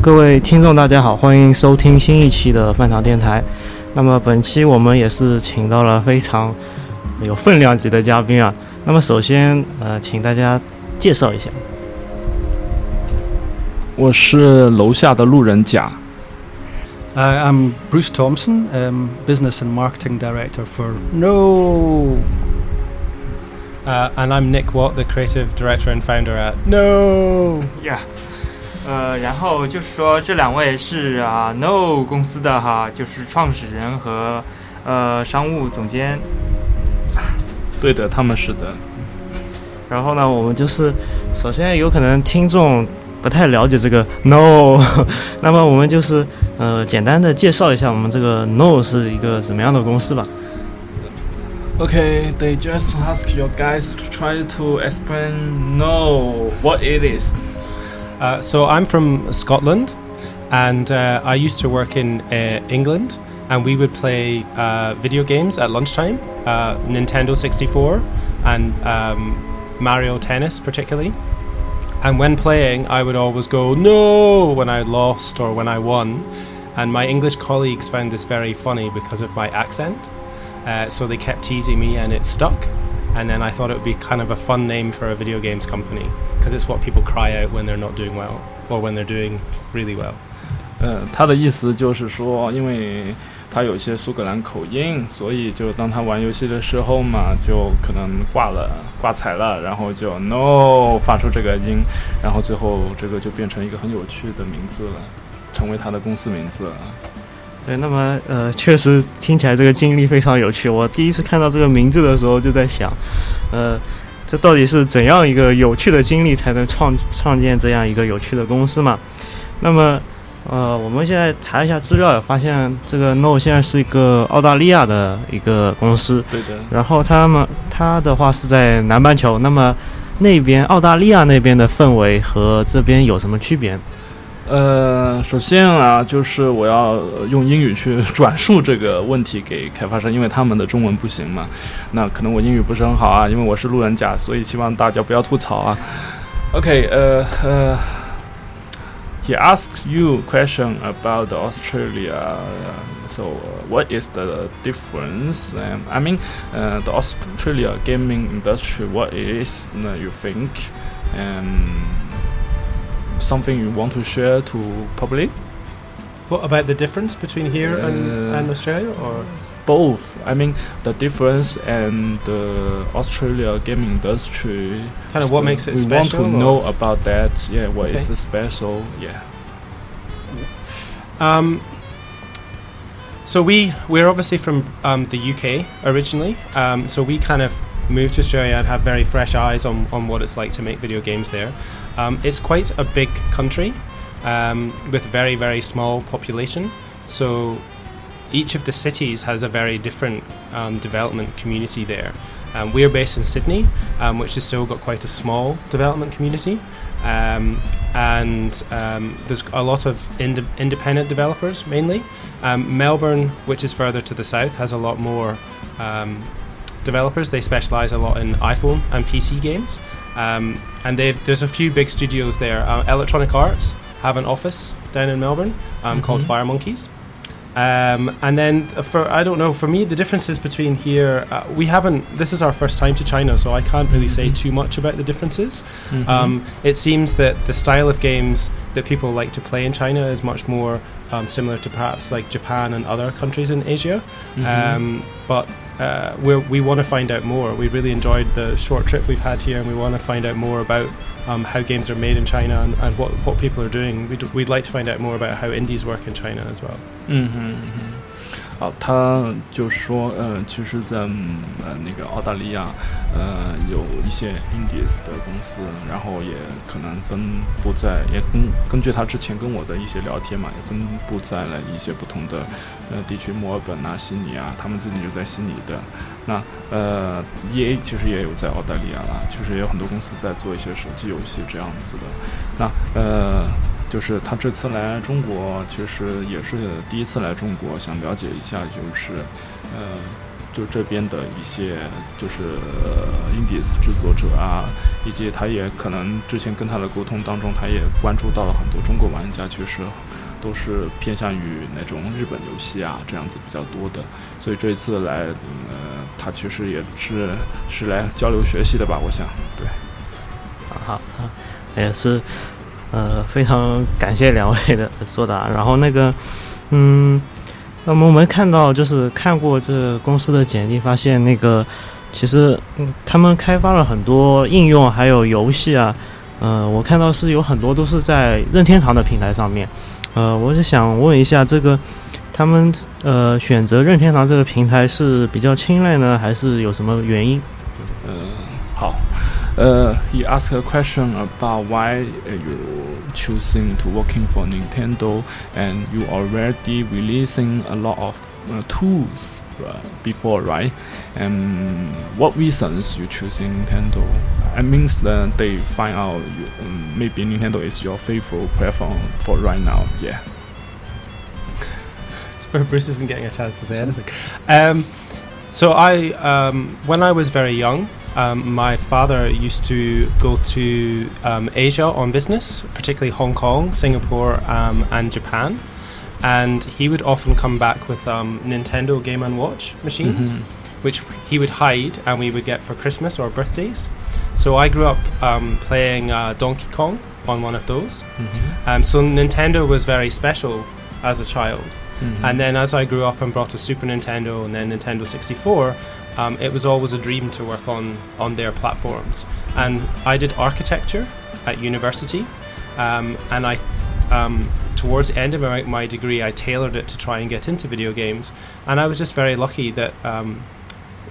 各位听众，大家好，欢迎收听新一期的饭堂电台。那么本期我们也是请到了非常有分量级的嘉宾啊。那么首先，呃，请大家介绍一下。我是楼下的路人甲。Uh, I'm Bruce Thompson, um, Business and Marketing Director for No. Uh, and I'm Nick Watt, the creative director and founder at No. Yeah，呃，然后就是说这两位是啊 No 公司的哈，就是创始人和呃商务总监。对的，他们是的。然后呢，我们就是首先有可能听众不太了解这个 No，那么我们就是呃简单的介绍一下我们这个 No 是一个什么样的公司吧。Okay, they just ask your guys to try to explain no what it is. Uh, so I'm from Scotland, and uh, I used to work in uh, England, and we would play uh, video games at lunchtime, uh, Nintendo 64 and um, Mario Tennis particularly. And when playing, I would always go no when I lost or when I won. And my English colleagues found this very funny because of my accent. So they kept teasing me, and it stuck And then I thought it would be kind of a fun name for a video games company because it's what people cry out when they're not doing well or when they're doing really well. 呃，他的意思就是说，因为他有一些苏格兰口音，所以就当他玩游戏的时候嘛，就可能挂了、挂彩了，然后就 no 发出这个音，然后最后这个就变成一个很有趣的名字了，成为他的公司名字了。 对，那么呃，确实听起来这个经历非常有趣。我第一次看到这个名字的时候，就在想，呃，这到底是怎样一个有趣的经历才能创创建这样一个有趣的公司嘛？那么，呃，我们现在查一下资料，发现这个 No 现在是一个澳大利亚的一个公司，对的，然后他们他的话是在南半球，那么那边澳大利亚那边的氛围和这边有什么区别？呃，首先啊，就是我要呃用英语去转述这个问题给开发商，因为他们的中文不行嘛。那可能我英语不是很好啊，因为我是路人甲，所以希望大家不要吐槽啊。OK，呃呃，He asked you question about the Australia. uh, So, uh, what is the difference? Um, I mean, uh, the Australia gaming industry. What is uh, you think? Um, something you want to share to public? What about the difference between here and, Uh, and Australia? Or Both. I mean, the difference and the Australia gaming industry. Kind of what makes it we special, want to know about that. Yeah, what is Okay. the special? Yeah. Um, so we we're obviously from um, the UK originally. Um, so we kind of moved to Australia and have very fresh eyes on, on what it's like to make video games there. Um, it's quite a big country um, with very very small population. So each of the cities has a very different um, development community there. Um, we're based in Sydney, um, which has still got quite a small development community, um, and um, there's a lot of ind- independent developers mainly. Um, Melbourne, which is further to the south, has a lot more developers. They specialize a lot in iPhone and PC games, um, and there's a few big studios there. Uh, Electronic Arts have an office down in Melbourne um, called Firemonkeys. Um, and then for I don't know for me the differences between here uh, we haven't this is our first time to China so I can't really say too much about the differences. Mhm. Um, it seems that the style of games that people like to play in China is much more um, similar to perhaps like Japan and other countries in Asia. Mhm. Um, but uh, we're, we want to find out more. We really enjoyed the short trip we've had here, and we want to find out more about um, how games are made in China and, and what, what people are doing. We'd, we'd like to find out more about how indies work in China as well. 嗯哼啊，他就说，呃，其实在，呃那个澳大利亚，呃有一些 Indies 的公司，然后也可能分布在，也根根据他之前跟我的一些聊天嘛，也分布在了一些不同的呃地区，墨尔本啊、悉尼啊，他们自己就在悉尼的。那呃，EA 其实也有在澳大利亚啦，其实也有很多公司在做一些手机游戏这样子的。那呃。就是他这次来中国，其实也是第一次来中国，想了解一下，就是，呃，就这边的一些就是 indies 制作者啊，以及他也可能之前跟他的沟通当中，他也关注到了很多中国玩家，其实都是偏向于那种日本游戏啊这样子比较多的，所以这一次来，呃，他其实也是是来交流学习的吧，我想，对。好，好也是，呃，非常感谢两位的作答。然后那个，嗯，那么我们看到就是看过这公司的简历，发现那个其实嗯，他们开发了很多应用，还有游戏啊，呃，我看到是有很多都是在任天堂的平台上面。呃，我是想问一下，这个他们呃选择任天堂这个平台是比较青睐呢，还是有什么原因？呃，呃，he asked a question about why uh, you choosing to working for Nintendo and you already releasing a lot of uh, tools uh, before, right? And what reasons you choosing Nintendo? I mean that they find out you, um, maybe Nintendo is your favorite platform for right now. Yeah. So Bruce isn't getting a chance to say anything. Um, so I, um, when I was very young, um, my father used to go to um, Asia on business, particularly Hong Kong, Singapore, um, and Japan. And he would often come back with um, Nintendo Game and Watch machines, Mhm. which he would hide and we would get for Christmas or birthdays. So I grew up um, playing uh, Donkey Kong on one of those. Um, so Nintendo was very special as a child. Mhm. And then as I grew up and brought a Super Nintendo and then Nintendo 64, um, it was always a dream to work on, on their platforms. And I did architecture at university, um, and I, um, towards the end of my, my degree, I tailored it to try and get into video games. And I was just very lucky that um,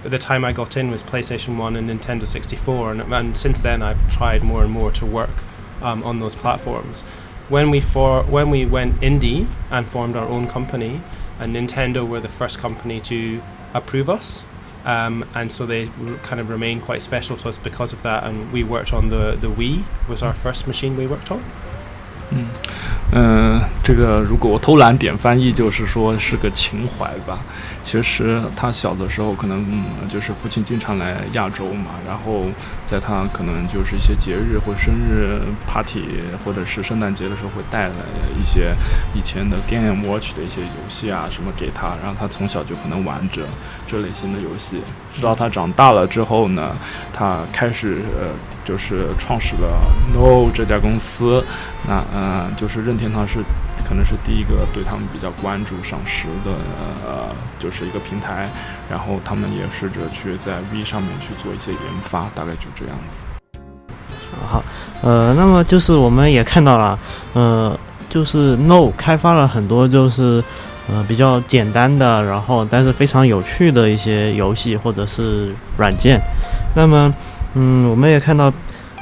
the time I got in was PlayStation 1 and Nintendo 64, and, and since then I've tried more and more to work um, on those platforms. When we for when we went indie and formed our own company, and Nintendo were the first company to approve us, um, and so they r- kind of remain quite special to us because of that. And we worked on the the Wii was our first machine we worked on. 嗯，呃，这个如果我偷懒点翻译，就是说是个情怀吧。 其实他小的时候可能、嗯、就是父亲经常来亚洲嘛，然后在他可能就是一些节日或生日 party 或者是圣诞节的时候会带来一些以前的 Game Watch 的一些游戏啊什么给他，然后他从小就可能玩着这类型的游戏，直到他长大了之后呢，他开始呃就是创始了 No 这家公司。那呃，就是任天堂是可能是第一个对他们比较关注赏识的呃，就是一个平台，然后他们也试着去在 V 上面去做一些研发，大概就这样子。好，呃，那么就是我们也看到了，呃，就是 No 开发了很多就是呃比较简单的，然后但是非常有趣的一些游戏或者是软件。那么，嗯，我们也看到，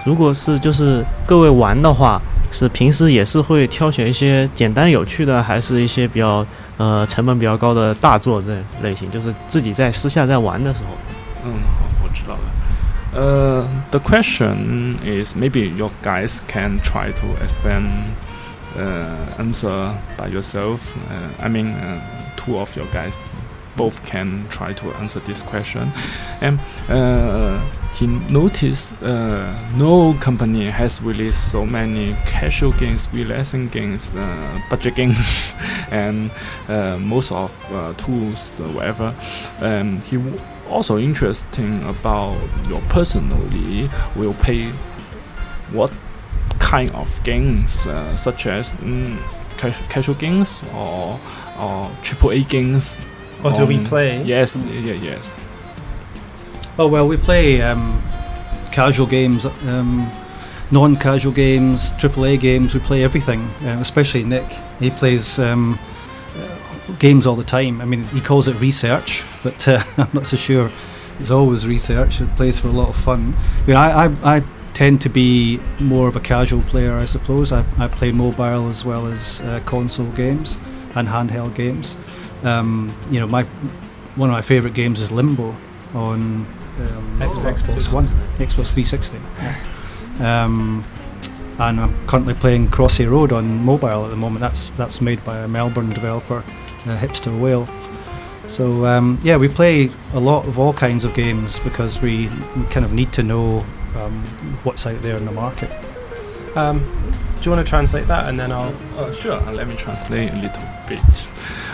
如果是就是各位玩的话，是平时也是会挑选一些简单有趣的，还是一些比较呃成本比较高的大作这类型，就是自己在私下在玩的时候。嗯，好，我知道了。呃、t h e question is maybe you guys can try to expand uh, answer by yourself. Uh, I mean, uh, two of your guys both can try to answer this question. And uh, he noticed uh, Nnooo company has released so many casual games, relaxing games, uh, budget games, and uh, most of uh, tools, whatever. Um, he w- also interesting about your personally will play what kind of games, uh, such as mm, ca- casual games or or triple A games. Or do we play? Yes, yeah, yes. Oh well, we play um, casual games, um, non-casual games, AAA games. We play everything. Um, especially Nic, he plays um, games all the time. I mean, he calls it research, but uh, I'm not so sure. It's always research. It plays for a lot of fun. I mean, I, I, I tend to be more of a casual player, I suppose. I, I play mobile as well as uh, console games and handheld games. Um, you know, my one of my favourite games is Limbo on Xbox. Xbox One, Xbox 360. Um, and I'm currently playing Crossy Road on mobile at the moment. That's that's made by a Melbourne developer, uh, Hipster Whale. So um, yeah, we play a lot of all kinds of games because we, we kind of need to know um, what's out there in the market. Um, do you want to translate that and then I'll? Uh, sure, let me translate a little bit.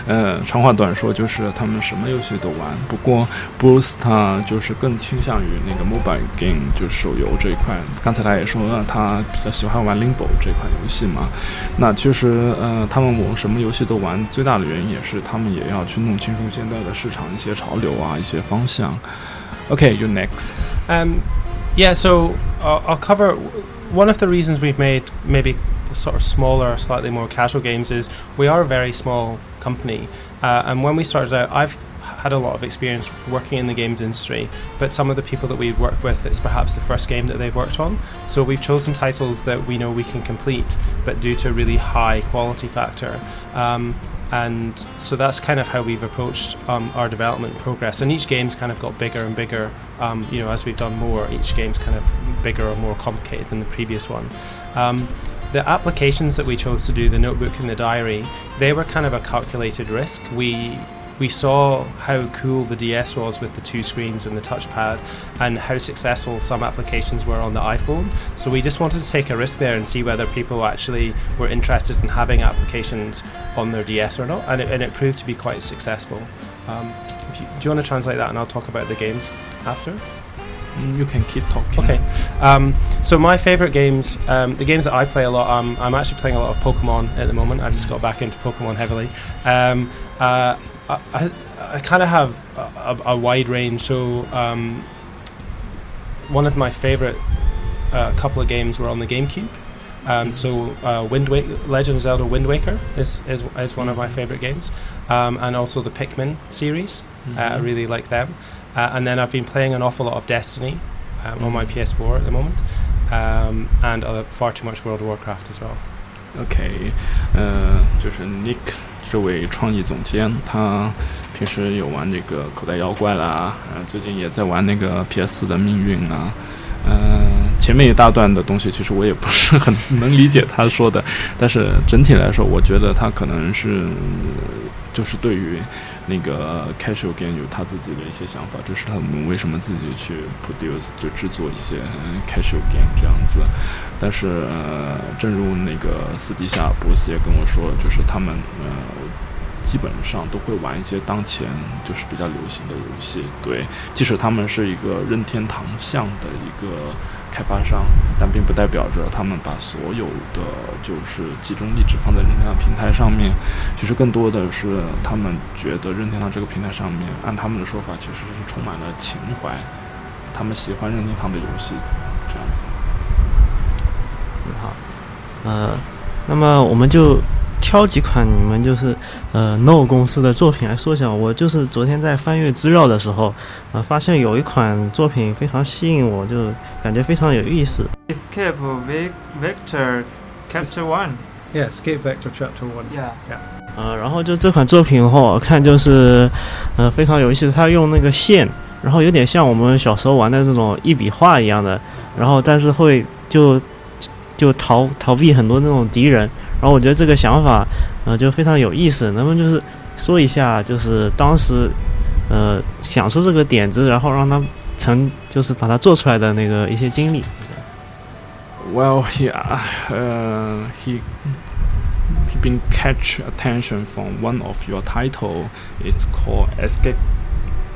呃，长话短说，就是他们什么游戏都玩。不过，Bruce 他就是更倾向于那个 mobile game，就是手游这一块。刚才他也说了，他比较喜欢玩 Limbo 这款游戏嘛。那其实，呃，他们我什么游戏都玩，最大的原因也是他们也要去弄清楚现在的市场一些潮流啊，一些方向。OK，you、next。Um, yeah, so I'll cover one of the reasons we've made maybe sort of smaller, slightly more casual games is we are very small company, uh, and when we started out, I've had a lot of experience working in the games industry, but some of the people that we work with, it's perhaps the first game that they've worked on. So we've chosen titles that we know we can complete, but due to a really high quality factor. Um, and so that's kind of how we've approached um, our development progress. And each game's kind of got bigger and bigger. Um, you know, as we've done more, each game's kind of bigger or more complicated than the previous one. The applications that we chose to do, the notebook and the diary, they were kind of a calculated risk. We we saw how cool the DS was with the two screens and the touchpad, and how successful some applications were on the iPhone. So we just wanted to take a risk there and see whether people actually were interested in having applications on their DS or not, and it, and it proved to be quite successful. Um, you, do you want to translate that, and I'll talk about the games after? Mm, You can keep talking. Okay. Um, so my favorite games, um, the games that I play a lot. Um, I'm actually playing a lot of Pokemon at the moment. I just got back into Pokemon heavily. Um, uh, I, I, I kind of have a, a, a wide range. So um, one of my favorite uh, couple of games were on the GameCube. Um, so uh, Wind Legend of Zelda Wind Waker is, is, is one of my favorite games, um, and also the Pikmin series. Uh, I really like them. Uh, and then I've been playing an awful lot of Destiny um, on my Mhm. PS4 at the moment, um, and uh, far too much World of Warcraft as well. OK，呃，就是 Nick 这位创意总监，他平时有玩这个口袋妖怪啦，呃，最近也在玩那个 PS 的命运啊，呃，前面一大段的东西，其实我也不是很能理解他说的，但是整体来说，我觉得他可能是就是对于那个 casual game 有他自己的一些想法，这是他们为什么自己去 produce 就制作一些 casual game 这样子。但是呃，正如那个私底下博斯也跟我说，就是他们呃基本上都会玩一些当前就是比较流行的游戏。对，即使他们是一个任天堂向的一个开发商，但并不代表着他们把所有的就是集中力只放在任天堂平台上面。其实更多的是他们觉得任天堂这个平台上面，按他们的说法，其实是充满了情怀，他们喜欢任天堂的游戏这样子。好，呃，那么我们就挑几款你们就是呃 No 公司的作品来说一下。我就是昨天在翻阅资料的时候，呃，发现有一款作品非常吸引我，就感觉非常有意思。Escape Vector Chapter One. Yeah, Escape Vector Chapter One. Yeah. 呃，然后就这款作品的话，我看就是呃非常有意思，它用那个线，然后有点像我们小时候玩的那种一笔画一样的，然后但是会就就逃逃避很多那种敌人，然后我觉得这个想法呃就非常有意思，能不能就是说一下，就是当时呃想出这个点子，然后让他成就是把它做出来的那个一些经历。Well, he uh, he he been catch attention from one of your title. It's called Escape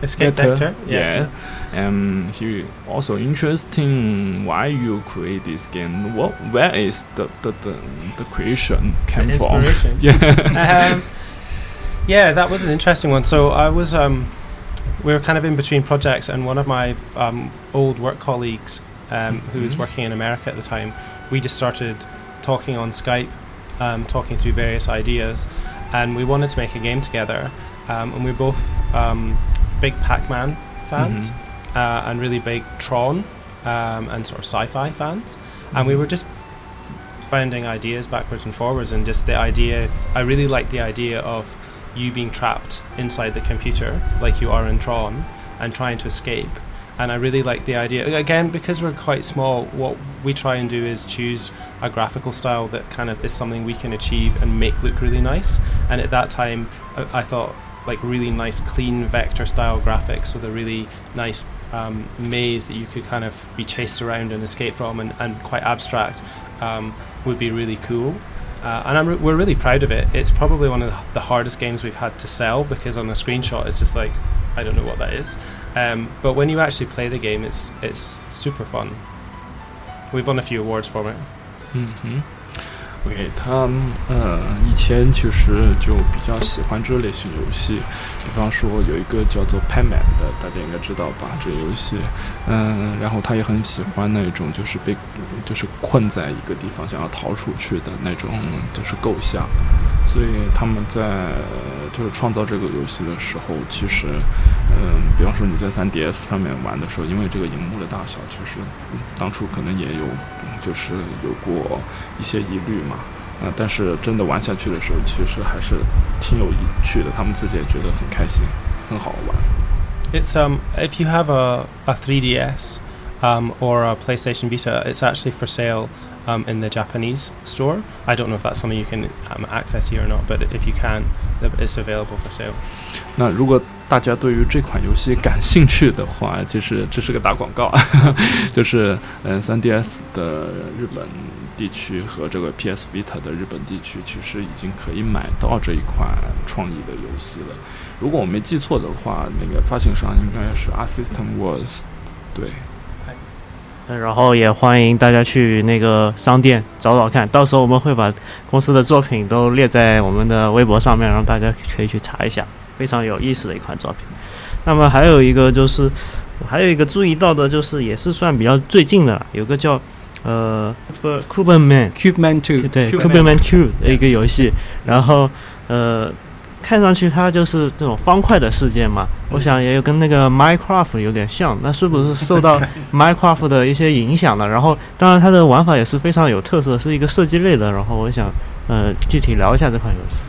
Escape Vector. Vector. Yeah. Um, he also interesting why you create this game. What where is the the the, the creation came The from? inspiration. Yeah. um, yeah, that was an interesting one. So I was, um, we were kind of in between projects, and one of my um, old work colleagues, um, who was Mhm. working in America at the time, we just started talking on Skype, um, talking through various ideas, and we wanted to make a game together. Um, and we're both um, big Pac-Man fans, uh, and really big Tron um, and sort of sci-fi fans, and we were just bounding ideas backwards and forwards and just the idea I really like the idea of you being trapped inside the computer like you are in Tron and trying to escape. And I really like the idea again because we're quite small what we try and do is choose a graphical style that kind of is something we can achieve and make look really nice. And at that time I, I thought like really nice clean vector style graphics with a really nice um, maze that you could kind of be chased around and escape from and, and quite abstract um, would be really cool. Uh, and re- we're really proud of it. It's probably one of the- hardest games we've had to sell because on a screenshot it's just like I don't know what that is. Um, but when you actually play the game, it's it's super fun. We've won a few awards for it. 嗯哼，OK，他呃以前其实就比较喜欢这类型游戏，比方说有一个叫做派满的，大家应该知道吧？这个游戏，嗯、然后他也很喜欢那种就是被就是困在一个地方想要逃出去的那种就是构想，所以他们在就是创造这个游戏的时候，其实嗯、比方说你在 3DS 上面玩的时候，因为这个荧幕的大小，其实、当初可能也有就是有过一些疑虑嘛。呃，但是真的玩下去的时候，其实还是挺有趣的，他们自己也觉得很开心，很好玩。 It's um if you have a, a 3DS um, or a PlayStation Vita, it's actually for sale um, in the Japanese store. I don't know if that's something you can um, access here or not, but if you can, th- it's available for sale. 那如果 大家对于这款游戏感兴趣的话，其实这是个打广告啊，就是嗯 3DS 的日本地区和这个 PS Vita 的日本地区，其实已经可以买到这一款创意的游戏了。如果我没记错的话，那个发行商应该是 Art System Works，对。嗯然后也欢迎大家去那个商店找找看，到时候我们会把公司的作品都列在我们的微博上面，让大家可以去查一下，非常有意思的一款作品。那么还有一个就是，我还有一个注意到的就是，也是算比较最近的，有个叫呃 Cuban Man，Cube Man 2. 对 Cuban Cuban Man Two 的一个游戏，然后呃。看上去它就是这种方块的世界嘛，我想也有跟那个 Minecraft 有点像，那是不是受到 Minecraft 的一些影响的？然后当然它的玩法也是非常有特色，是一个射击类的。然后我想呃具体聊一下这款游戏。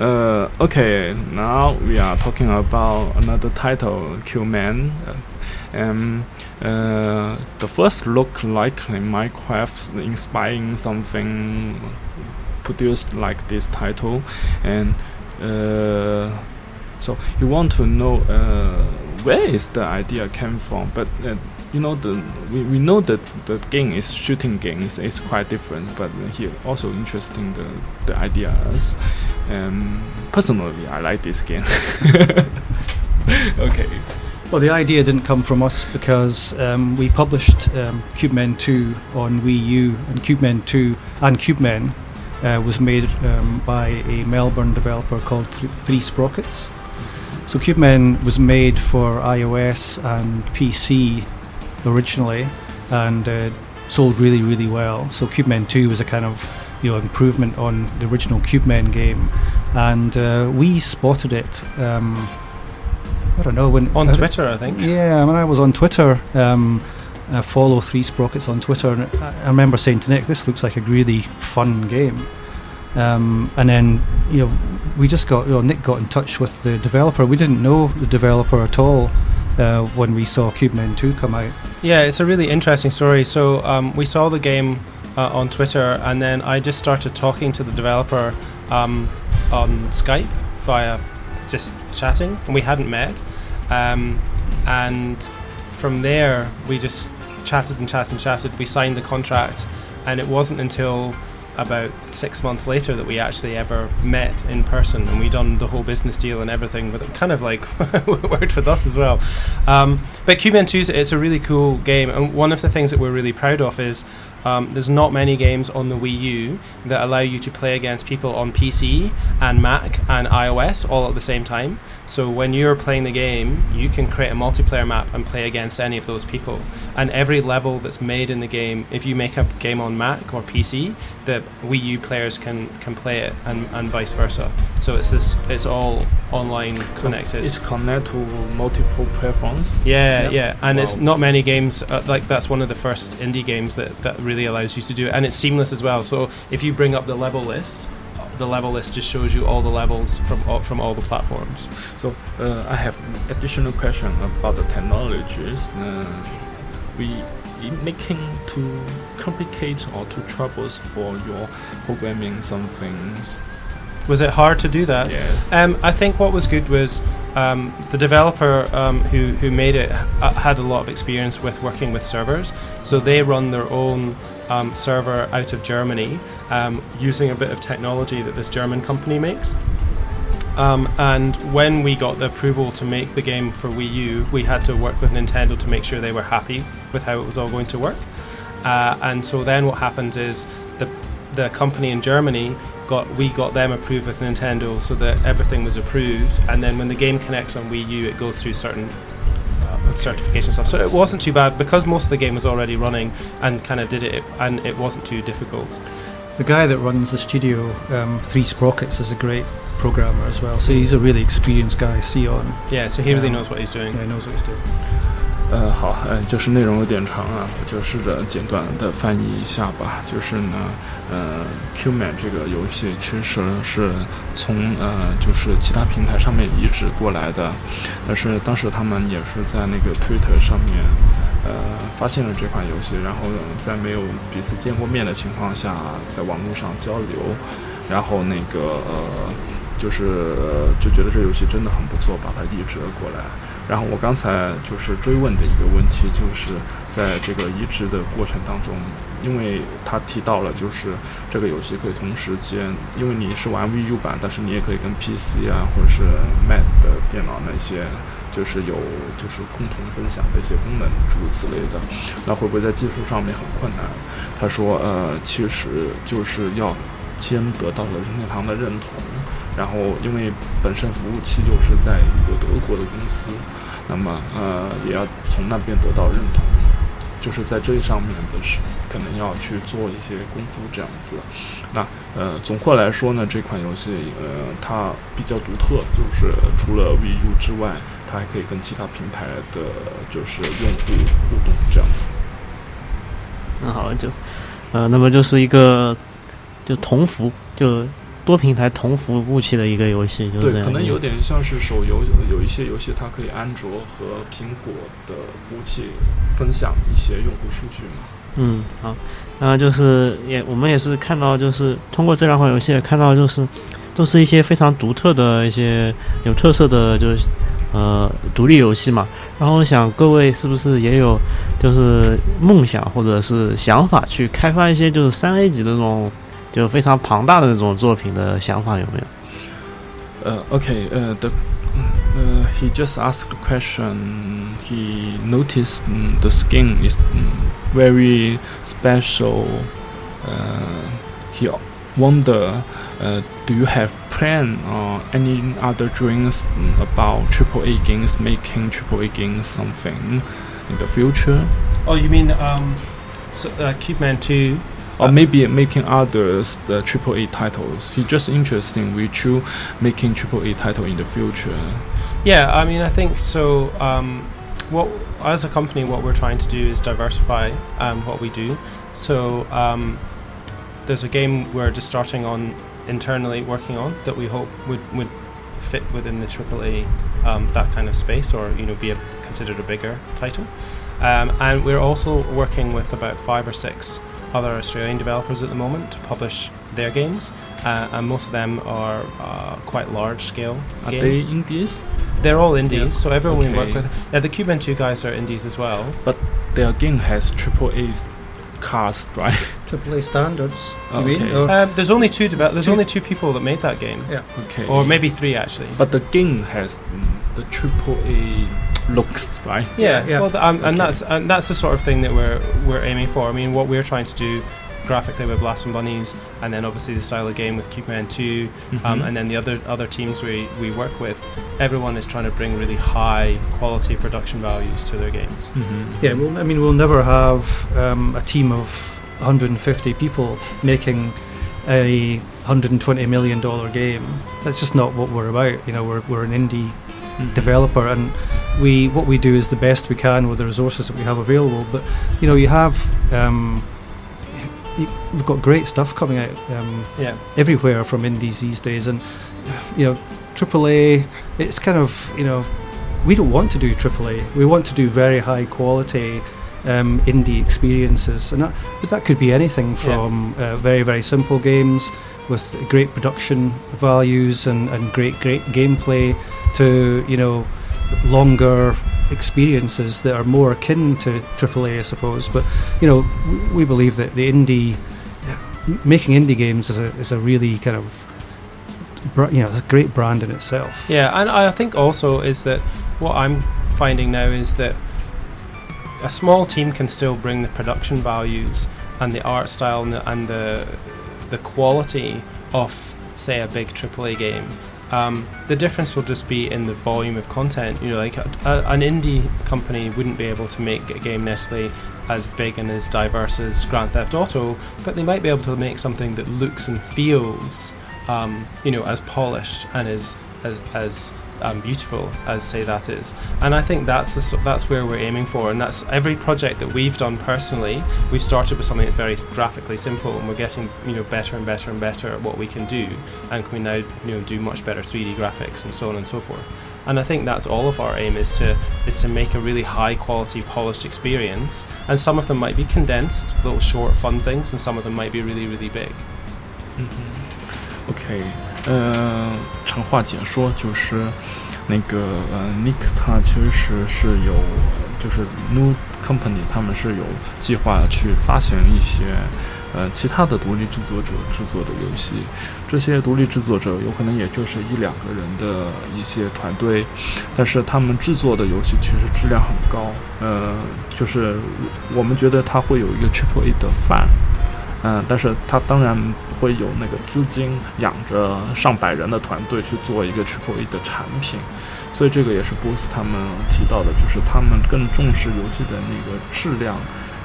Uh, okay, now we are talking about another title, Q Man. Uh, um, uh, the first look like Minecraft inspiring something produced like this title, and uh, so you want to know uh, where is the idea came from, but. You know the we, we know that the game is shooting games it's quite different but here also interesting the the ideas um, personally, I like this game. okay. Well, the idea didn't come from us because um, we published um, Cube Men 2 on Wii U, and Cube Men 2 and Cube Men uh, was made um, by a Melbourne developer called Th- Three Sprockets. So Cube Men was made for iOS and PC originally, and uh, sold really, really well. So Cube Men 2 was a kind of you know improvement on the original Cube Men game, and uh, we spotted it. Um, I don't know when On uh, Twitter, I think. yeah, when I was on Twitter, um, I follow Three Sprockets on Twitter, and I, I remember saying to Nic, "This looks like a really fun game." Um, and then, you know, we just got, you know, Nic got in touch with the developer. We didn't know the developer at all uh, when we saw Cube Men 2 come out. Yeah, it's a really interesting story. So um, we saw the game uh, on Twitter, and then I just started talking to the developer um, on Skype via just chatting, and we hadn't met. Um, and from there, we just chatted and chatted and chatted. We signed the contract, and it wasn't until about six months later that we actually ever met in person and we done the whole business deal and everything but it kind of like worked with us as well um, but Cube Men 2 it's a really cool game and one of the things that we're really proud of is um, there's not many games on the Wii U that allow you to play against people on PC and Mac and iOS all at the same time. So when you're playing the game, you can create a multiplayer map and play against any of those people. And every level that's made in the game, if you make a game on Mac or PC, the Wii U players can, can play it and, and vice versa. So it's this it's all online connected. It's connected to multiple platforms. Yeah, Yeah. yeah, and it's not many games uh, like that's one of the first indie games that that really allows you to do it, and it's seamless as well. So if you bring up the level list, the level list just shows you all the levels from all, from all the platforms. So uh, I have additional question about the technologies. Uh, we making too complicated or too troubles for your programming some things. Was it hard to do that? Yes. Um, I think what was good was um, the developer um, who who made it uh, had a lot of experience with working with servers, so they run their own um, server out of Germany um, using a bit of technology that this German company makes. Um, and when we got the approval to make the game for Wii U, we had to work with Nintendo to make sure they were happy with how it was all going to work. Uh, and so then what happens is the the company in Germany got we got them approved with Nintendo so that everything was approved. And then when the game connects on Wii U, it goes through certain uh, certification stuff. So it wasn't too bad because most of the game was already running and kind of did it, and it wasn't too difficult. The guy that runs the studio, um, Three Sprockets, is a great programmer as well. So he's a really experienced guy, Sion. Yeah, so he really Um, knows what he's doing. Yeah, he knows what he's doing. 呃，好，呃，就是内容有点长啊，我就试着简短的翻译一下吧。就是呢，呃，Qman 这个游戏其实是从呃就是其他平台上面移植过来的，但是当时他们也是在那个 Twitter 上面。 呃，发现了这款游戏，然后呢，在没有彼此见过面的情况下，在网络上交流，然后那个呃，就是就觉得这游戏真的很不错，把它移植了过来。然后我刚才就是追问的一个问题，就是在这个移植的过程当中，因为他提到了，就是这个游戏可以同时间，因为你是玩 VU 版，但是你也可以跟 PC 啊或者是 Mac 的电脑那些，就是有就是共同分享的一些功能，诸如此类的。那会不会在技术上面很困难？他说，呃，其实就是要先得到了任天堂的认同。然后，因为本身服务器就是在一个德国的公司，那么呃也要从那边得到认同，就是在这上面的是可能要去做一些功夫这样子。那呃总括来说呢，这款游戏呃它比较独特，就是除了 VU 之外，它还可以跟其他平台的就是用户互动这样子。那好，就呃，那么就是一个就同服就多平台同服务器的一个游戏，就是这对，可能有点像是手游，有一些游戏它可以安卓和苹果的服务器分享一些用户数据嘛。嗯，好，那就是也我们也是看到，就是通过这两款游戏也看到，就是都是一些非常独特的一些有特色的，就是呃独立游戏嘛。然后想各位是不是也有就是梦想或者是想法去开发一些就是三 A 级的这种就非常庞大的这种作品的想法有没有？呃 okay, uh, the 呃，he just asked the question. He noticed the skin is very special. Uh, he wonder, uh, do you have plan or any other dreams mm, about AAA games, making AAA games something in the future, Oh, you mean um, so, uh, Cube Men Two? or Uh, maybe making others the AAA titles? He just interested with you making AAA title in the future. Yeah, I mean, I think so. Um, what as a company, what we're trying to do is diversify um, what we do. So um, there's a game we're just starting on internally working on that we hope would would fit within the AAA um, that kind of space, or you know, be a, considered a bigger title. Um, and we're also working with about five or six other Australian developers at the moment to publish their games, uh, and most of them are uh, quite large scale Are they indies? They're all indies, so everyone we work with. Yeah, the Cube Men 2 guys are indies as well. But their game has triple A cast, right? AAA standards. Oh, you mean? Or- Um, there's only two. Deve- there's two- only two people that made that game, Yeah. Okay. or maybe three actually. But the game has mm, the triple A looks, right? Yeah, Yeah. well, th- um, and that's and that's the sort of thing that we're we're aiming for. I mean, what we're trying to do graphically with Blast 'Em Bunnies, and then obviously the style of game with Cube Men 2, um, Mhm. and then the other other teams we, we work with. Everyone is trying to bring really high quality production values to their games. Mhm. Yeah, well, I mean, we'll never have um, a team of 150 people making a 120 million dollar game. That's just not what we're about. You know, we're, we're an indie Mhm. developer, and we what we do is the best we can with the resources that we have available. But you know, you have um, we've got great stuff coming out um, Yeah, everywhere from indies these days, and you know, AAA. It's kind of you know, we don't want to do AAA. We want to do very high quality. Um, indie experiences, and that, but that could be anything Yeah. from uh, very very simple games with great production values and, and great great gameplay to you know longer experiences that are more akin to AAA, I suppose. But you know, w- we believe that the indie making indie games is a is a really kind of you know it's a great brand in itself. yeah, and I think also is that what I'm finding now is that a small team can still bring the production values and the art style and the and the, the quality of say a big AAA game. Um, the difference will just be in the volume of content. You know, like a, a, an indie company wouldn't be able to make a game necessarily as big and as diverse as Grand Theft Auto, but they might be able to make something that looks and feels, um, you know, as polished and as as as um, beautiful as say that is. And I think that's the that's where we're aiming for. And that's every project that we've done personally. We started with something that's very graphically simple, and we're getting you know better and better and better at what we can do, and can we now you know do much better 3D graphics and so on and so forth. And I think that's all of our aim is to is to make a really high quality polished experience. And some of them might be condensed, little short fun things, and some of them might be really really big. 嗯哼，OK，呃，长话简说，就是那个呃，Nick 他其实是有，就是 New Company 他们是有计划去发行一些呃其他的独立制作者制作的游戏，这些独立制作者有可能也就是一两个人的一些团队，但是他们制作的游戏其实质量很高，呃，就是我们觉得他会有一个 Triple A 的范。嗯，但是他当然会有那个资金养着上百人的团队去做一个 Triple A 的产品，所以这个也是 Boos 他们提到的，就是他们更重视游戏的那个质量。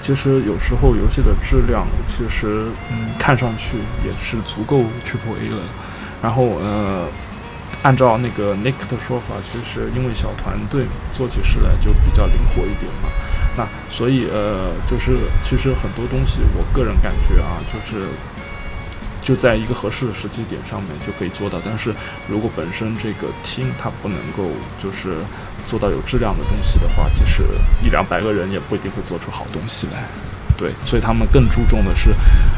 其实有时候游戏的质量其实嗯看上去也是足够 Triple A 了，然后呃。按照那个 Nick 的说法，其实因为小团队做起事来就比较灵活一点嘛，那所以呃，就是其实很多东西，我个人感觉啊，就是就在一个合适的时机点上面就可以做到。但是如果本身这个听它不能够就是做到有质量的东西的话，即使一两百个人也不一定会做出好东西来。对，所以他们更注重的是，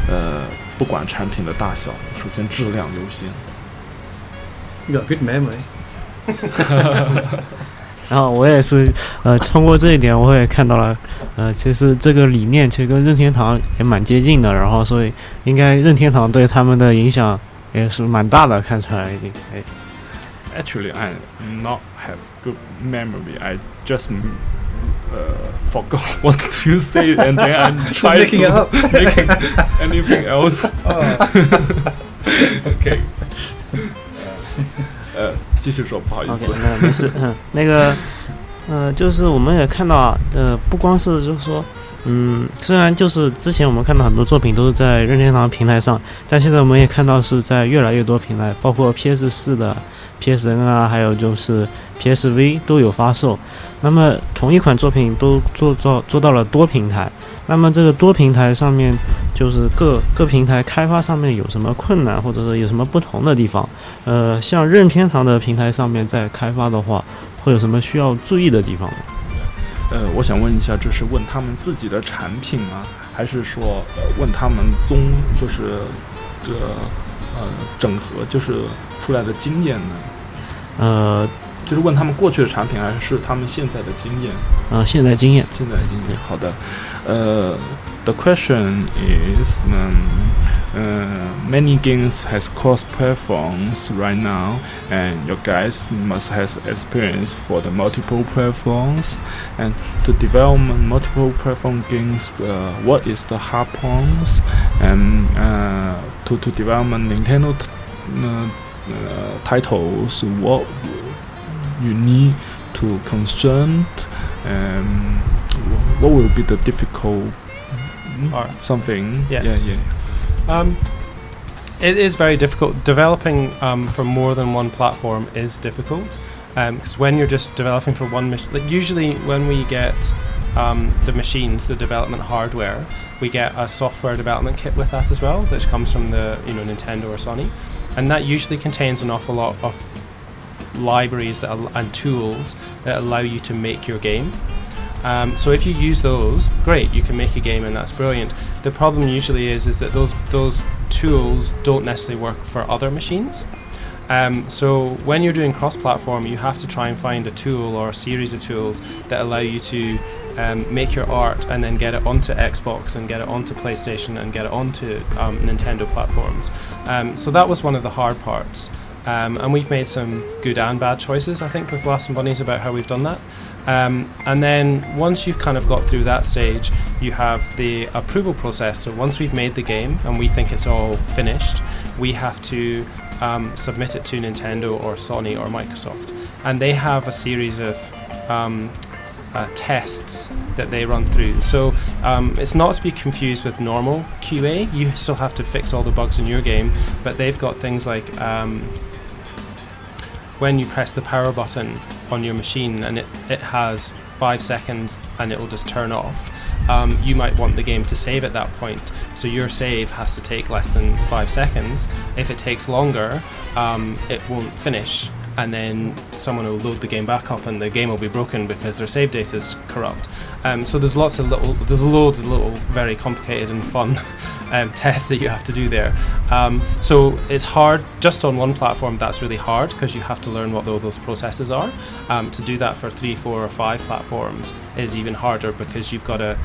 呃，不管产品的大小，首先质量优先。You got good memory. 然后我也是，呃，通过这一点，我也看到了，呃，其实这个理念其实跟任天堂也蛮接近的，然后所以应该任天堂对他们的影响也是蛮大的，看出来已经，哎， Actually, I not have good memory. I just uh, forgot what you say, and then I try making to it up. making anything else. OK，呃， 继续说，不好意 OK，思。那没事，嗯，那个，呃，就是我们也看到啊，呃，不光是就是说，嗯，虽然就是之前我们看到很多作品都是在任天堂平台上，但现在我们也看到是在越来越多平台，包括 PS 四的、PSN 啊，还有就是 PSV 都有发售。那么同一款作品都做做做到了多平台，那么这个多平台上面就是各各平台开发上面有什么困难，或者说有什么不同的地方？呃，像任天堂的平台上面在开发的话，会有什么需要注意的地方吗？呃，我想问一下，这是问他们自己的产品吗？还是说呃问他们综就是这呃整合就是出来的经验呢？呃就是问他们过去的产品，还是他们现在的经验？呃，现在经验，现在经验。好的，呃，the question is，嗯。Uh, many games has cross platforms right now, and your guys must have experience for the multiple platforms. And to develop multiple platform games, uh, what is the hard points? And uh, to to develop Nintendo titles, what you need to concern, and what will be the difficult Or- something? Yeah. yeah, yeah. Um, it is very difficult. Developing um, for more than one platform is difficult because when you're just developing for one machine, like usually when we get um, the machines, the development hardware, we get a software development kit with that as well, which comes from the you know Nintendo or Sony, and that usually contains an awful lot of libraries al- and tools that allow you to make your game. Um, so if you use those, great, you can make a game and that's brilliant. The problem usually is is that those those tools don't necessarily work for other machines. Um, so when you're doing cross-platform, you have to try and find a tool or a series of tools that allow you to um, make your art and then get it onto Xbox and get it onto PlayStation and get it onto um, Nintendo platforms. Um, so that was one of the hard parts. Um, and we've made some good and bad choices, I think, with Blast 'Em Bunnies about how we've done that. Um, and then once you've kind of got through that stage, you have the approval process. So once we've made the game and we think it's all finished, we have to um, submit it to Nintendo or Sony or Microsoft. And they have a series of um, uh, tests that they run through. So um, it's not to be confused with normal QA. You still have to fix all the bugs in your game, but they've got things like um, when you press the power button on your machine and it, it has five seconds and it will just turn off. Um, you might want the game to save at that point, so your save has to take less than five seconds. If it takes longer, um, it won't finish, and then someone will load the game back up, and the game will be broken because their save data is corrupt. Um, so there's lots of little, there's loads of little, very complicated and fun um, tests that you have to do there. Um, so it's hard just on one platform. That's really hard because you have to learn what tho- those processes are. Um, to do that for three, four, or five platforms is even harder because you've got to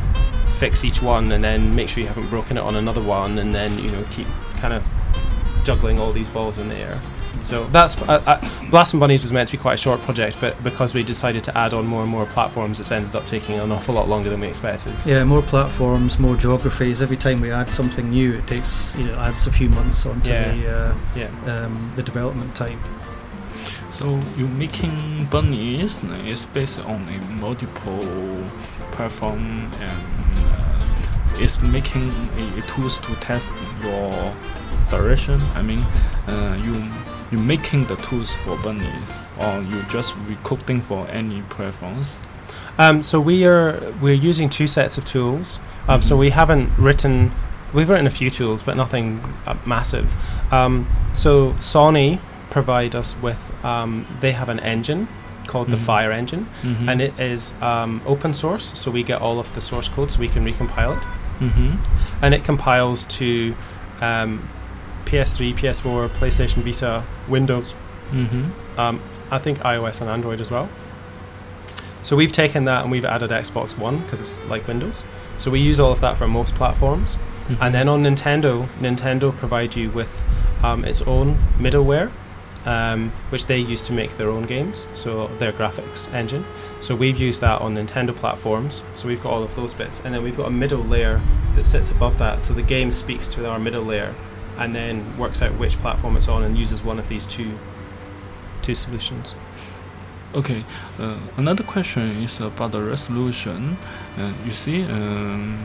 fix each one and then make sure you haven't broken it on another one, and then you know keep kind of juggling all these balls in the air. So that's uh, uh, Blast 'Em Bunnies was meant to be quite a short project, but because we decided to add on more and more platforms, it's ended up taking an awful lot longer than we expected. Yeah, more platforms, more geographies. Every time we add something new, it takes you know adds a few months onto Yeah. the uh, Yeah. um, the development time. So you're making bunnies is based on a multiple platform and uh, is making a, tools to test your direction. I mean, uh, you you making the tools for bunnies or you just recording for any platforms. Um, so we are we're using two sets of tools. Um, So Mhm. we haven't written we've written a few tools, but nothing uh, massive. Um, so Sony provide us with um, they have an engine called the Mhm. PhyreEngine, Mhm. and it is um, open source. So we get all of the source code, so we can recompile it, Mhm. and it compiles to um, PS3, PS4, PlayStation Vita, Windows, Mhm. um, I think iOS and Android as well. So we've taken that and we've added Xbox One because it's like Windows. So we use all of that for most platforms. Mhm. And then on Nintendo, Nintendo provide you with um, its own middleware, um, which they use to make their own games, so their graphics engine. So we've used that on Nintendo platforms. So we've got all of those bits, and then we've got a middle layer that sits above that. So the game speaks to our middle layer, and then works out which platform it's on, and uses one of these two two solutions. Okay. Uh, another question is about the resolution. Uh, you see, um,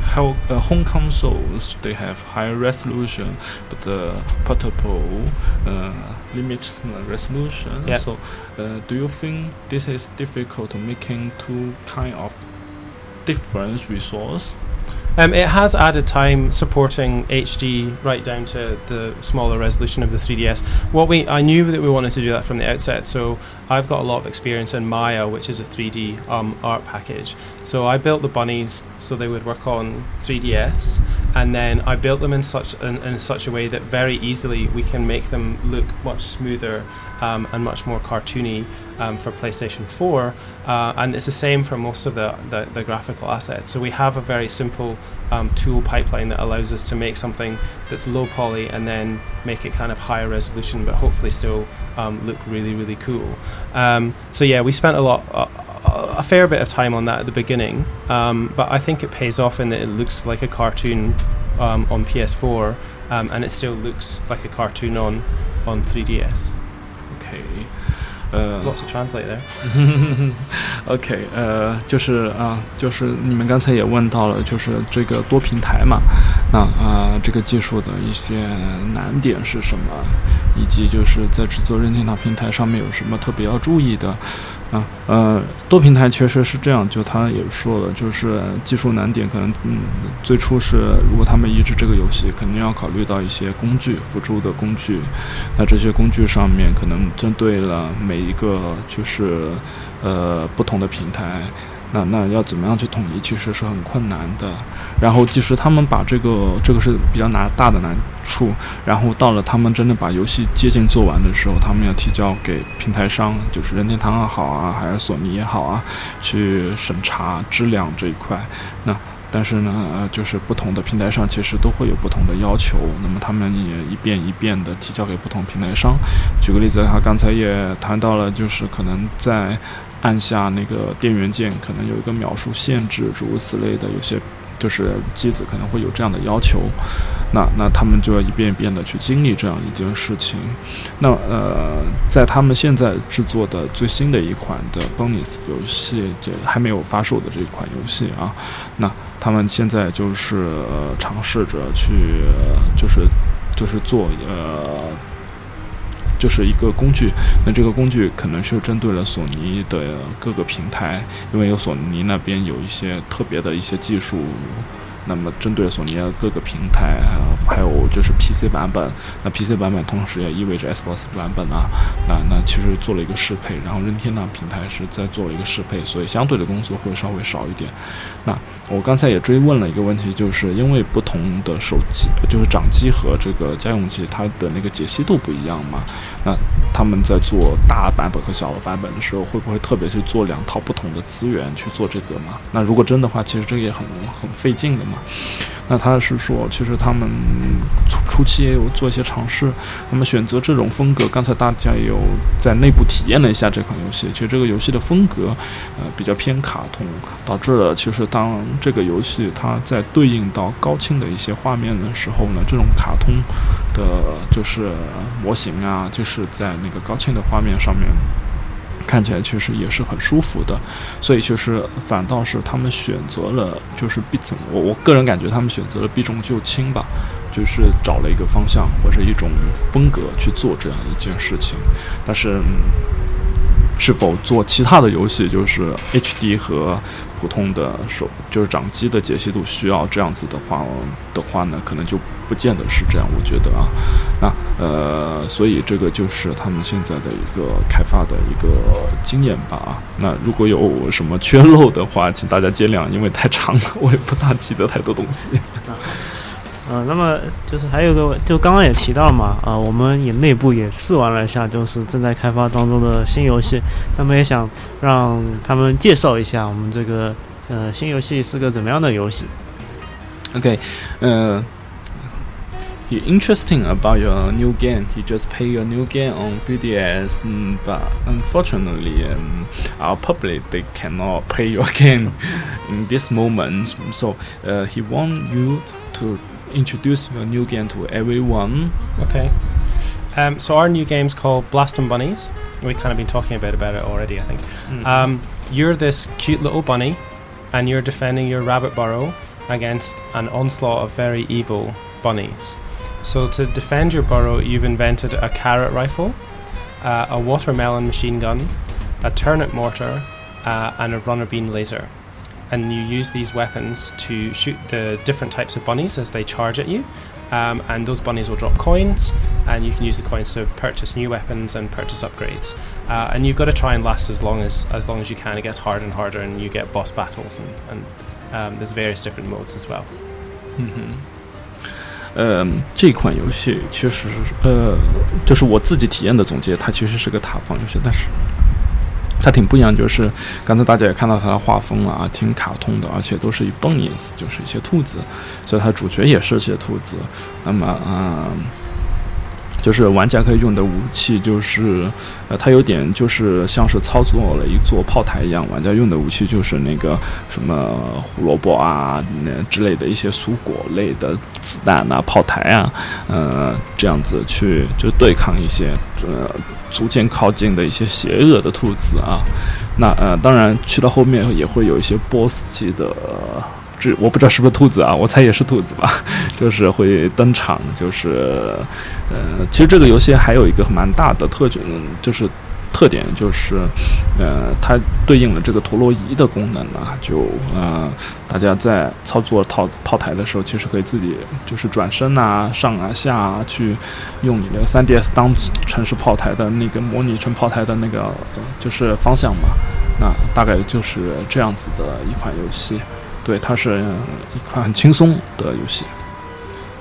how uh, home consoles they have higher resolution, but the portable uh, limits the resolution. Yeah. So, uh, do you think this is difficult to making two kind of different resource? Um, it has added time supporting HD right down to the smaller resolution of the 3DS. What we I knew that we wanted to do that from the outset, so I've got a lot of experience in Maya, which is a 3D um, art package. So I built the bunnies so they would work on 3DS, and then I built them in such in, in such a way that very easily we can make them look much smoother um, and much more cartoony um, for PlayStation 4. Uh, and it's the same for most of the, the, the graphical assets. So we have a very simple um, tool pipeline that allows us to make something that's low poly and then make it kind of higher resolution, but hopefully still um, look really, really cool. Um, so yeah, we spent a lot. Uh, a fair bit of time on that at the beginning, um, but I think it pays off in that it looks like a cartoon on PS4, um, and it still looks like a cartoon on on 3DS. 呃 translate there. OK，呃，就是啊，就是你们刚才也问到了，就是这个多平台嘛，那啊，这个技术的一些难点是什么，以及就是在制作任天堂平台上面有什么特别要注意的。啊，呃，多平台确实是这样，就他也说了，就是技术难点可能，嗯，最初是如果他们移植这个游戏，肯定要考虑到一些工具辅助的工具，那这些工具上面可能针对了每一个就是呃不同的平台。那那要怎么样去统一，其实是很困难的。然后，即使他们把这个这个是比较难大的难处，然后到了他们真的把游戏接近做完的时候，他们要提交给平台商，就是任天堂也好啊，还是索尼也好啊，去审查质量这一块。那但是呢，呃，就是不同的平台上其实都会有不同的要求，那么他们也一遍一遍的提交给不同平台商。举个例子，他刚才也谈到了，就是可能在。按下那个电源键，可能有一个秒数限制，诸如此类的，有些就是机子可能会有这样的要求，那那他们就要一遍一遍的去经历这样一件事情。那呃，在他们现在制作的最新的一款的 Bonus 游戏，这还没有发售的这一款游戏啊，那他们现在就是尝试着去，就是就是做呃。就是一个工具，那这个工具可能是针对了索尼的各个平台，因为有索尼那边有一些特别的一些技术。那么，针对索尼的各个平台，还有就是 PC 版本，那 PC 版本同时也意味着 Xbox 版本啊，那那其实做了一个适配，然后任天堂平台是在做了一个适配，所以相对的工作会稍微少一点。那我刚才也追问了一个问题，就是因为不同的手机，就是掌机和这个家用机，它的那个解析度不一样嘛？那他们在做大版本和小的版本的时候，会不会特别去做两套不同的资源去做这个嘛？那如果真的话，其实这个也很很费劲的嘛。那他是说，其实他们初初期也有做一些尝试，那么选择这种风格。刚才大家也有在内部体验了一下这款游戏，其实这个游戏的风格，呃，比较偏卡通，导致了其实当这个游戏它在对应到高清的一些画面的时候呢，这种卡通的，就是模型啊，就是在那个高清的画面上面。看起来其实也是很舒服的，所以就是反倒是他们选择了就是避怎我我个人感觉他们选择了避重就轻吧，就是找了一个方向或者一种风格去做这样一件事情，但是。是否做其他的游戏，就是 HD 和普通的手就是掌机的解析度需要这样子的话的话呢，可能就不见得是这样。我觉得啊，那呃，所以这个就是他们现在的一个开发的一个经验吧啊。那如果有什么缺漏的话，请大家见谅，因为太长了，我也不大记得太多东西。呃，那么就是还有个，就刚刚也提到了嘛，啊，我们也内部也试玩了一下，就是正在开发当中的新游戏。那么也想让他们介绍一下我们这个呃新游戏是个怎么样的游戏。Okay, uh, interesting about your new game. You just play your new game on 3DS, um, but unfortunately, um, our public they cannot play your game in this moment. So uh, he want you to introduce your new game to everyone. Okay. Um, so our new game's called Blast 'Em Bunnies. We've kind of been talking about about it already, I think. Mm. Um, you're this cute little bunny, and you're defending your rabbit burrow against an onslaught of very evil bunnies. So to defend your burrow, you've invented a carrot rifle, uh, a watermelon machine gun, a turnip mortar, uh, and a runner bean laser and you use these weapons to shoot the different types of bunnies as they charge at you. Um, and those bunnies will drop coins, and you can use the coins to purchase new weapons and purchase upgrades. Uh, and you've got to try and last as long as as long as you can. It gets harder and harder, and you get boss battles, and, and um, there's various different modes as well. 嗯哼，呃，这款游戏其实是呃，就是我自己体验的总结，它其实是个塔防游戏，但是 它挺不一样，就是刚才大家也看到它的画风了啊，挺卡通的，而且都是以 bunnies，就是一些兔子，所以它主角也是些兔子。那么，嗯。就是玩家可以用的武器，就是呃，它有点就是像是操作了一座炮台一样。玩家用的武器就是那个什么胡萝卜啊那之类的一些蔬果类的子弹啊、炮台啊，呃，这样子去就对抗一些呃逐渐靠近的一些邪恶的兔子啊。那呃，当然去到后面也会有一些 BOSS 级的。这我不知道是不是兔子啊，我猜也是兔子吧，就是会登场，就是，呃，其实这个游戏还有一个蛮大的特点，就是特点就是，呃，它对应了这个陀螺仪的功能呢，就呃，大家在操作套炮台的时候，其实可以自己就是转身啊、上啊、下啊，去用你的 3DS 当城市炮台的那个模拟成炮台的那个就是方向嘛，那大概就是这样子的一款游戏。对，它是一款很轻松的游戏。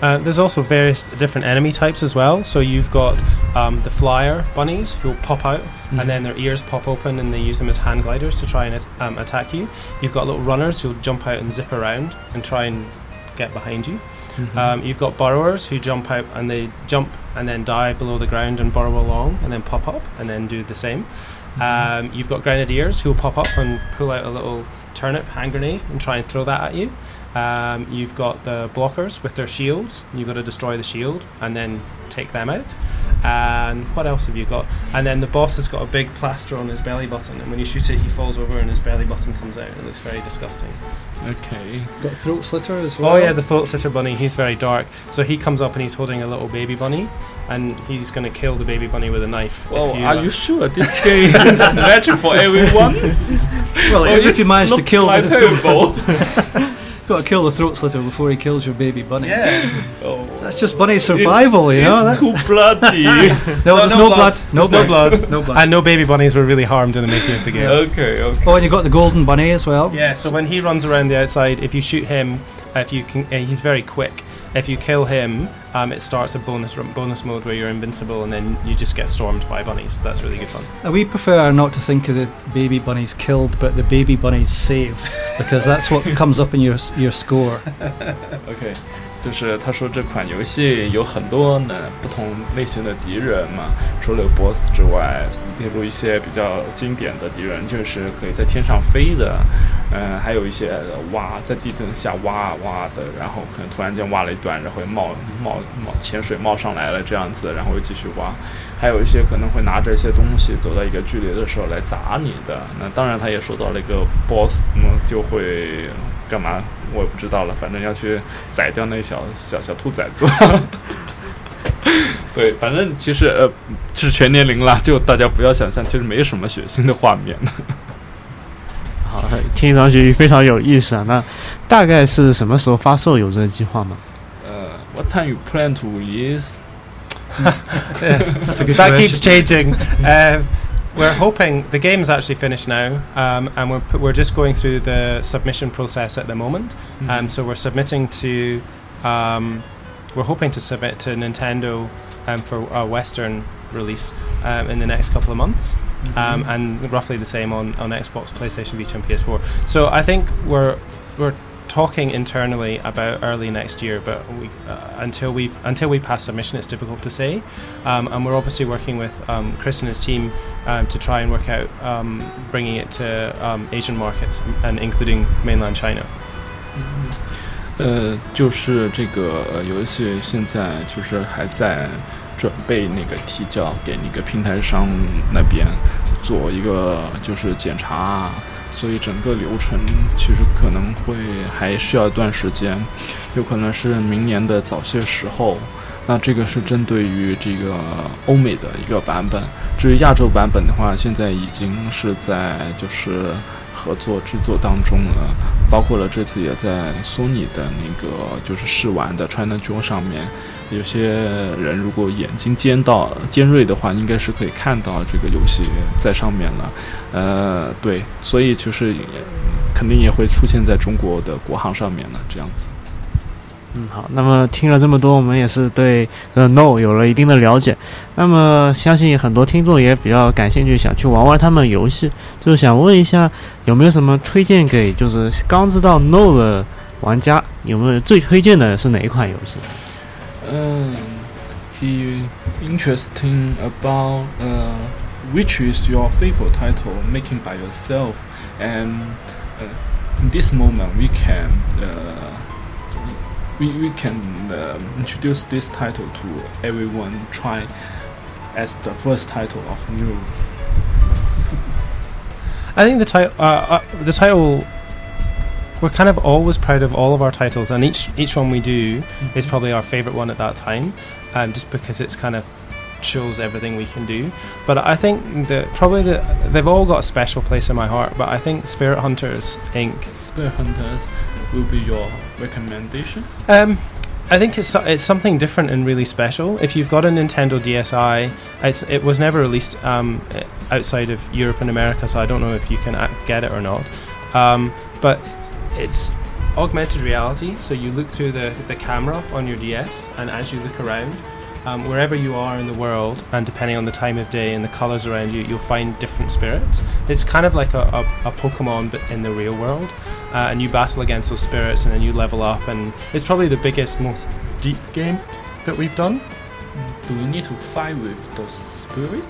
Uh, there's also various different enemy types as well. So you've got um, the flyer bunnies who pop out mm-hmm. and then their ears pop open and they use them as hand gliders to try and um, attack you. You've got little runners who'll jump out and zip around and try and get behind you. Mm-hmm. Um, you've got burrowers who jump out and they jump and then dive below the ground and burrow along and then pop up and then do the same. Mm-hmm. Um, you've got grenadiers who'll pop up and pull out a little turnip hand grenade and try and throw that at you. Um, you've got the blockers with their shields. You've got to destroy the shield and then take them out. And what else have you got? And then the boss has got a big plaster on his belly button, and when you shoot it, he falls over and his belly button comes out. It looks very disgusting. Okay. Got throat slitter as well. Oh yeah, the throat slitter bunny. He's very dark. So he comes up and he's holding a little baby bunny, and he's going to kill the baby bunny with a knife. Well, you, are uh, you sure this game is magic for everyone? well, well if you manage to kill the throat slitter. got to kill the throat slitter before he kills your baby bunny. Yeah. Oh. That's just bunny survival, it's, you know. It's too bloody. no, no, there's no, no blood. blood. No, blood. no blood. no blood. And no baby bunnies were really harmed in the making of the game. Okay, okay. Oh, and you got the golden bunny as well. Yeah. So when he runs around the outside, if you shoot him, if you can, uh, he's very quick. If you kill him, um, it starts a bonus bonus mode where you're invincible, and then you just get stormed by bunnies. That's really good fun. Uh, we prefer not to think of the baby bunnies killed, but the baby bunnies saved, because that's what comes up in your your score. okay. 就是他说这款游戏有很多呢不同类型的敌人嘛，除了有 BOSS 之外，例如一些比较经典的敌人，就是可以在天上飞的，嗯，还有一些挖在地底下挖啊挖的，然后可能突然间挖了一段，然后冒冒冒潜水冒上来了这样子，然后又继续挖，还有一些可能会拿着一些东西走到一个距离的时候来砸你的。那当然他也说到了一个 BOSS，那么就会干嘛？我也不知道了，反正要去宰掉那小小小兔崽子。对，反正其实呃是全年龄啦，就大家不要想象，其实没什么血腥的画面。好，听上去非常有意思啊。那大概是什么时候发售？有这个计划吗？呃，What time you plan to release? That keeps changing. we're hoping the game's actually finished now, um, and we're we're just going through the submission process at the moment. Mm-hmm. Um, so we're submitting to, um, we're hoping to submit to Nintendo um, for a Western release um, in the next couple of months. Mm-hmm. Um, and roughly the same on, on Xbox, PlayStation Vita, and PS4. So I think we're we're talking internally about early next year, but we, uh, until we until we pass submission, it's difficult to say. Um, and we're obviously working with um, Chris and his team um, to try and work out um, bringing it to um, Asian markets and including mainland China. 呃，就是这个游戏现在就是还在准备那个提交给那个平台商那边做一个就是检查。 所以整个流程其实可能会还需要一段时间，有可能是明年的早些时候。那这个是针对于这个欧美的一个版本。至于亚洲版本的话，现在已经是在就是合作制作当中呢。包括了这次也在索尼的那个就是试玩的 China Joy 上面，有些人如果眼睛尖到尖锐的话，应该是可以看到这个游戏在上面了。呃，对，所以就是肯定也会出现在中国的国行上面了，这样子。嗯，好。那么听了这么多，我们也是对这 No 有了一定的了解。那么相信很多听众也比较感兴趣，想去玩玩他们游戏，就是想问一下，有没有什么推荐给就是刚知道 No 的玩家？有没有最推荐的是哪一款游戏？嗯，he interesting about uh which is your favorite title making by yourself and uh, in this moment we can uh, we, we can um, introduce this title to everyone try as the first title of new I think the title, uh, uh, the title, we're kind of always proud of all of our titles, and each each one we do is probably our favorite one at that time, um, just because it's kind of shows everything we can do. But I think that probably the, they've all got a special place in my heart. But I think Spirit Hunters Inc. Spirit Hunters will be your recommendation Um, I think it's it's something different and really special. If you've got a Nintendo DSi, it was never released um, outside of Europe and America, so I don't know if you can get it or not. Um, but it's augmented reality, so you look through the, the camera on your DS, and as you look around, um, wherever you are in the world, and depending on the time of day and the colours around you, you'll find different spirits. It's kind of like a, a, a Pokemon, but in the real world. Uh, and you battle against those spirits, and then you level up. And it's probably the biggest, most deep game that we've done. do we need to fight with those spirits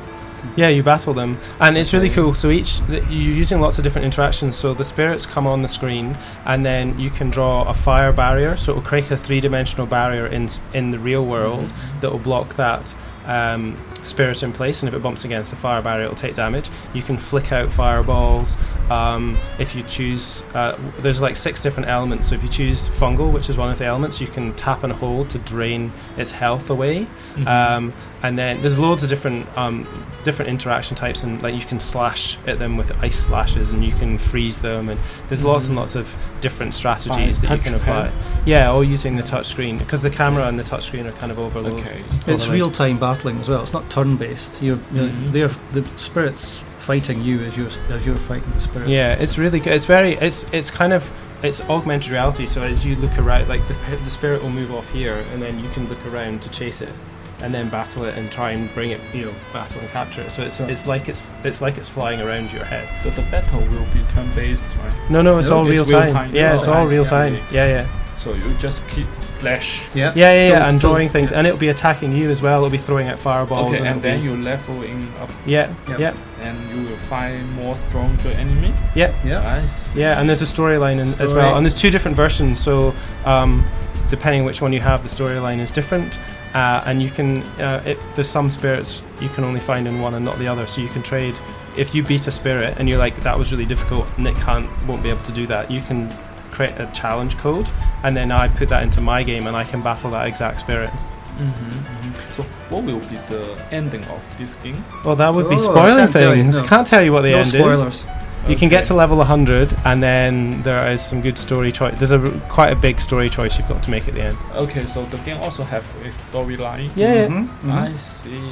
Yeah, you battle them, and it's really cool. So each you're using lots of different interactions. So the spirits come on the screen, and then you can draw a fire barrier. So it will create a three-dimensional barrier in in the real world mm-hmm. that will block that um, spirit in place. And if it bumps against the fire barrier, it will take damage. You can flick out fireballs. Um, if you choose, uh, there's like six different elements. So if you choose fungal, which is one of the elements, you can tap and hold to drain its health away. Um, and then there's loads of different um, different interaction types, and like you can slash at them with ice slashes, and you can freeze them, and there's lots and lots of different strategies that you can touchpad? apply. Yeah, all using the touchscreen because the camera and the touchscreen are kind of overloaded. okay It's real time battling as well. It's not turn based. You're, you're Mhm. they're the spirits fighting you as you're as you're fighting the spirit. Yeah, it's really good. It's very it's it's kind of it's augmented reality. So as you look around, like the the spirit will move off here, and then you can look around to chase it, and then battle it and try and bring it, you know, battle and capture it. So it's it's like it's it's like it's flying around your head. the, the battle will be turn based right No, no, it's No, all it's real real time. time. Yeah, Oh, it's all real see. time. Yeah, yeah, so you just keep slash yeah, yeah, yeah, yeah. So- and so- drawing things, and it'll be attacking you as well. It'll be throwing out fireballs. okay and it'll then be- you leveling up yeah, Yep. yeah, and you will find more stronger enemy yeah. yeah. I see. Yeah, and there's a storyline in, as well, and there's two different versions. So, um, depending which one you have, the storyline is different, uh, and you can. Uh, it, there's some spirits you can only find in one and not the other. So you can trade. If you beat a spirit and you're like that was really difficult, Nic can't won't be able to do that. You can create a challenge code, and then I put that into my game, and I can battle that exact spirit. Mhm, mhm. so what will be the ending of this game Well, that would be Oh, I spoiling can't tell you, things. no. Can't tell you what the no end spoilers. is. You can get to level 100, and then there is some good story choice. There's a r- quite a big story choice you've got to make at the end. okay so the game also have a storyline Yeah, yeah. Mhm, mhm. I see.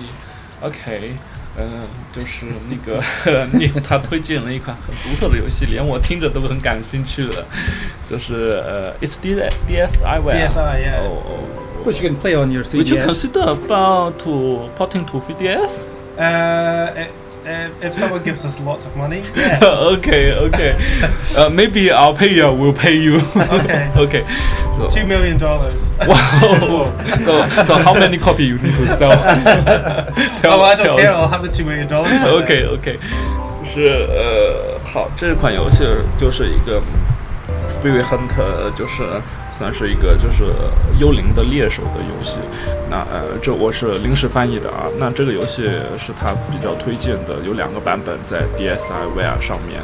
OK，呃，就是那个你他推荐了一款很独特的游戏，连我听着都很感兴趣的。就是呃，It's D DSi well. DSi, yeah. Oh, oh. Which you can play on your 3DS. Would you consider about to porting to 3DS? Uh, it, uh, if someone gives us lots of money, yes. okay, okay. uh, maybe our payer will pay you. okay. okay. So, Two million dollars. wow. so, so how many copy you need to sell? Tell- oh, I don't tell care. us. I'll have the two million dollars. OK OK，是呃，好，这款游戏就是一个 Spirit Hunt，就是 算是一个就是幽灵的猎手的游戏。那呃，这我是临时翻译的啊。那这个游戏是他比较推荐的，有两个版本在 DSiWare 上面。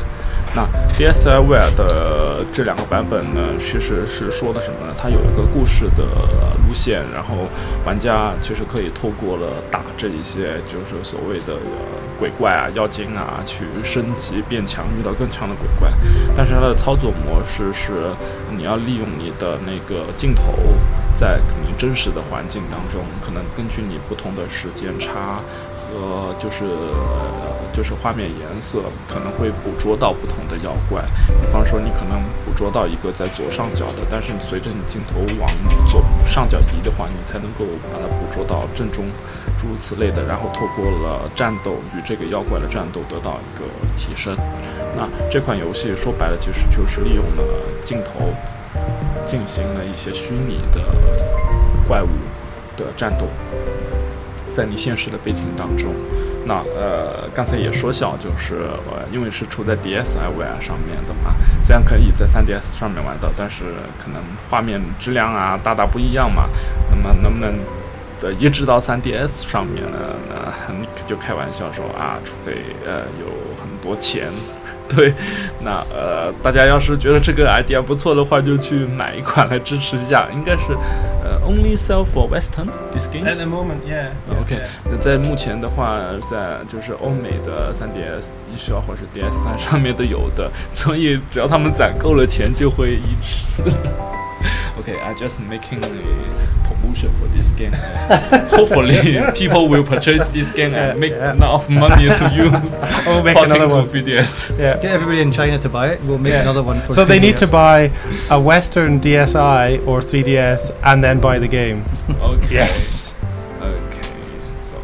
那 DSiWare 的这两个版本呢，其实是说的什么呢？它有一个故事的路线，然后玩家其实可以透过了打这一些就是所谓的鬼怪啊、妖精啊，去升级变强，遇到更强的鬼怪。但是它的操作模式是，你要利用你的那个镜头，在你真实的环境当中，可能根据你不同的时间差。呃就是就是画面颜色可能会捕捉到不同的妖怪，比方说你可能捕捉到一个在左上角的，但是你随着你镜头往左上角移的话，你才能够把它捕捉到正中，诸如此类的，然后透过了战斗与这个妖怪的战斗得到一个提升。那这款游戏说白了就是就是利用了镜头进行了一些虚拟的怪物的战斗。在你现实的背景当中，那呃，刚才也说小，就是呃，因为是出在 DSiWare 上面的嘛，虽然可以在 3DS 上面玩到，但是可能画面质量啊大大不一样嘛。那么能不能呃移植到 3DS 上面呢？那你就开玩笑说啊，除非呃有很多钱。对，那呃，大家要是觉得这个 idea 不错的话，就去买一款来支持一下。应该是，only sell for Western this game At the moment, yeah. OK，那在目前的话，在就是欧美的 3DS 一销或者是 DS 三上面都有的，所以只要他们攒够了钱，就会移植。OK，I just making a promotion for this game. Hopefully, people will purchase this game and make enough money to you We'll make porting another to one. 3DS. Yeah. Get everybody in China to buy it. We'll make Yeah. another one. For So they need to 3DS. buy a Western DSi or 3DS and then buy the game. OK. Yes. OK. So.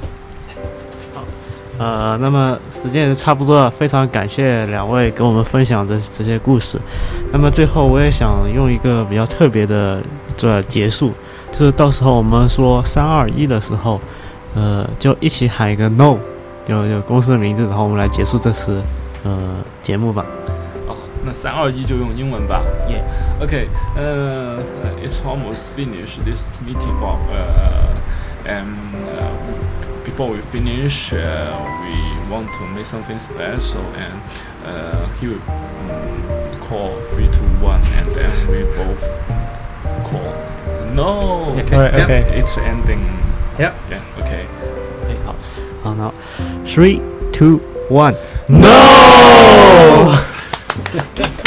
呃，那么时间也是差不多了，非常感谢两位跟我们分享这这些故事。那么最后我也想用一个比较特别的做结束， 就是到时候我们说三二一的时候，呃，就一起喊一个 no，有有公司的名字，然后我们来结束这次呃节目吧。哦，那三二一就用英文吧。 Yeah. Okay. Uh, it's almost finished this meeting. Well, uh, and uh, before we finish, uh, we want to make something special and uh, he will um, call three, two, one, and then we both call. No. Okay. Right, okay. Yeah. It's ending. Yeah. Yeah. Okay. 好，好，now three, two, one. No.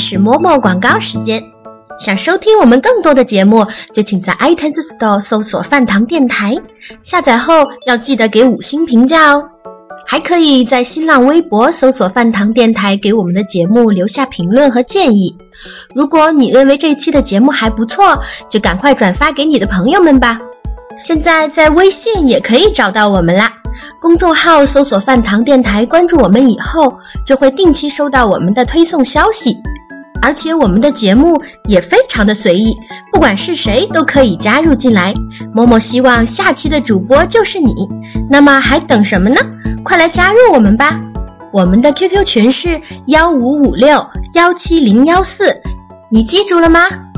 是某某广告时间。想收听我们更多的节目，就请在 iTunes Store 搜索“饭堂电台”，下载后要记得给五星评价哦。还可以在新浪微博搜索“饭堂电台”，给我们的节目留下评论和建议。如果你认为这期的节目还不错，就赶快转发给你的朋友们吧。现在在微信也可以找到我们啦。公众号搜索“饭堂电台”，关注我们以后，就会定期收到我们的推送消息。而且我们的节目也非常的随意，不管是谁都可以加入进来。某某希望下期的主播就是你，那么还等什么呢？快来加入我们吧！我们的 QQ 群是幺五五六幺七零幺四，你记住了吗？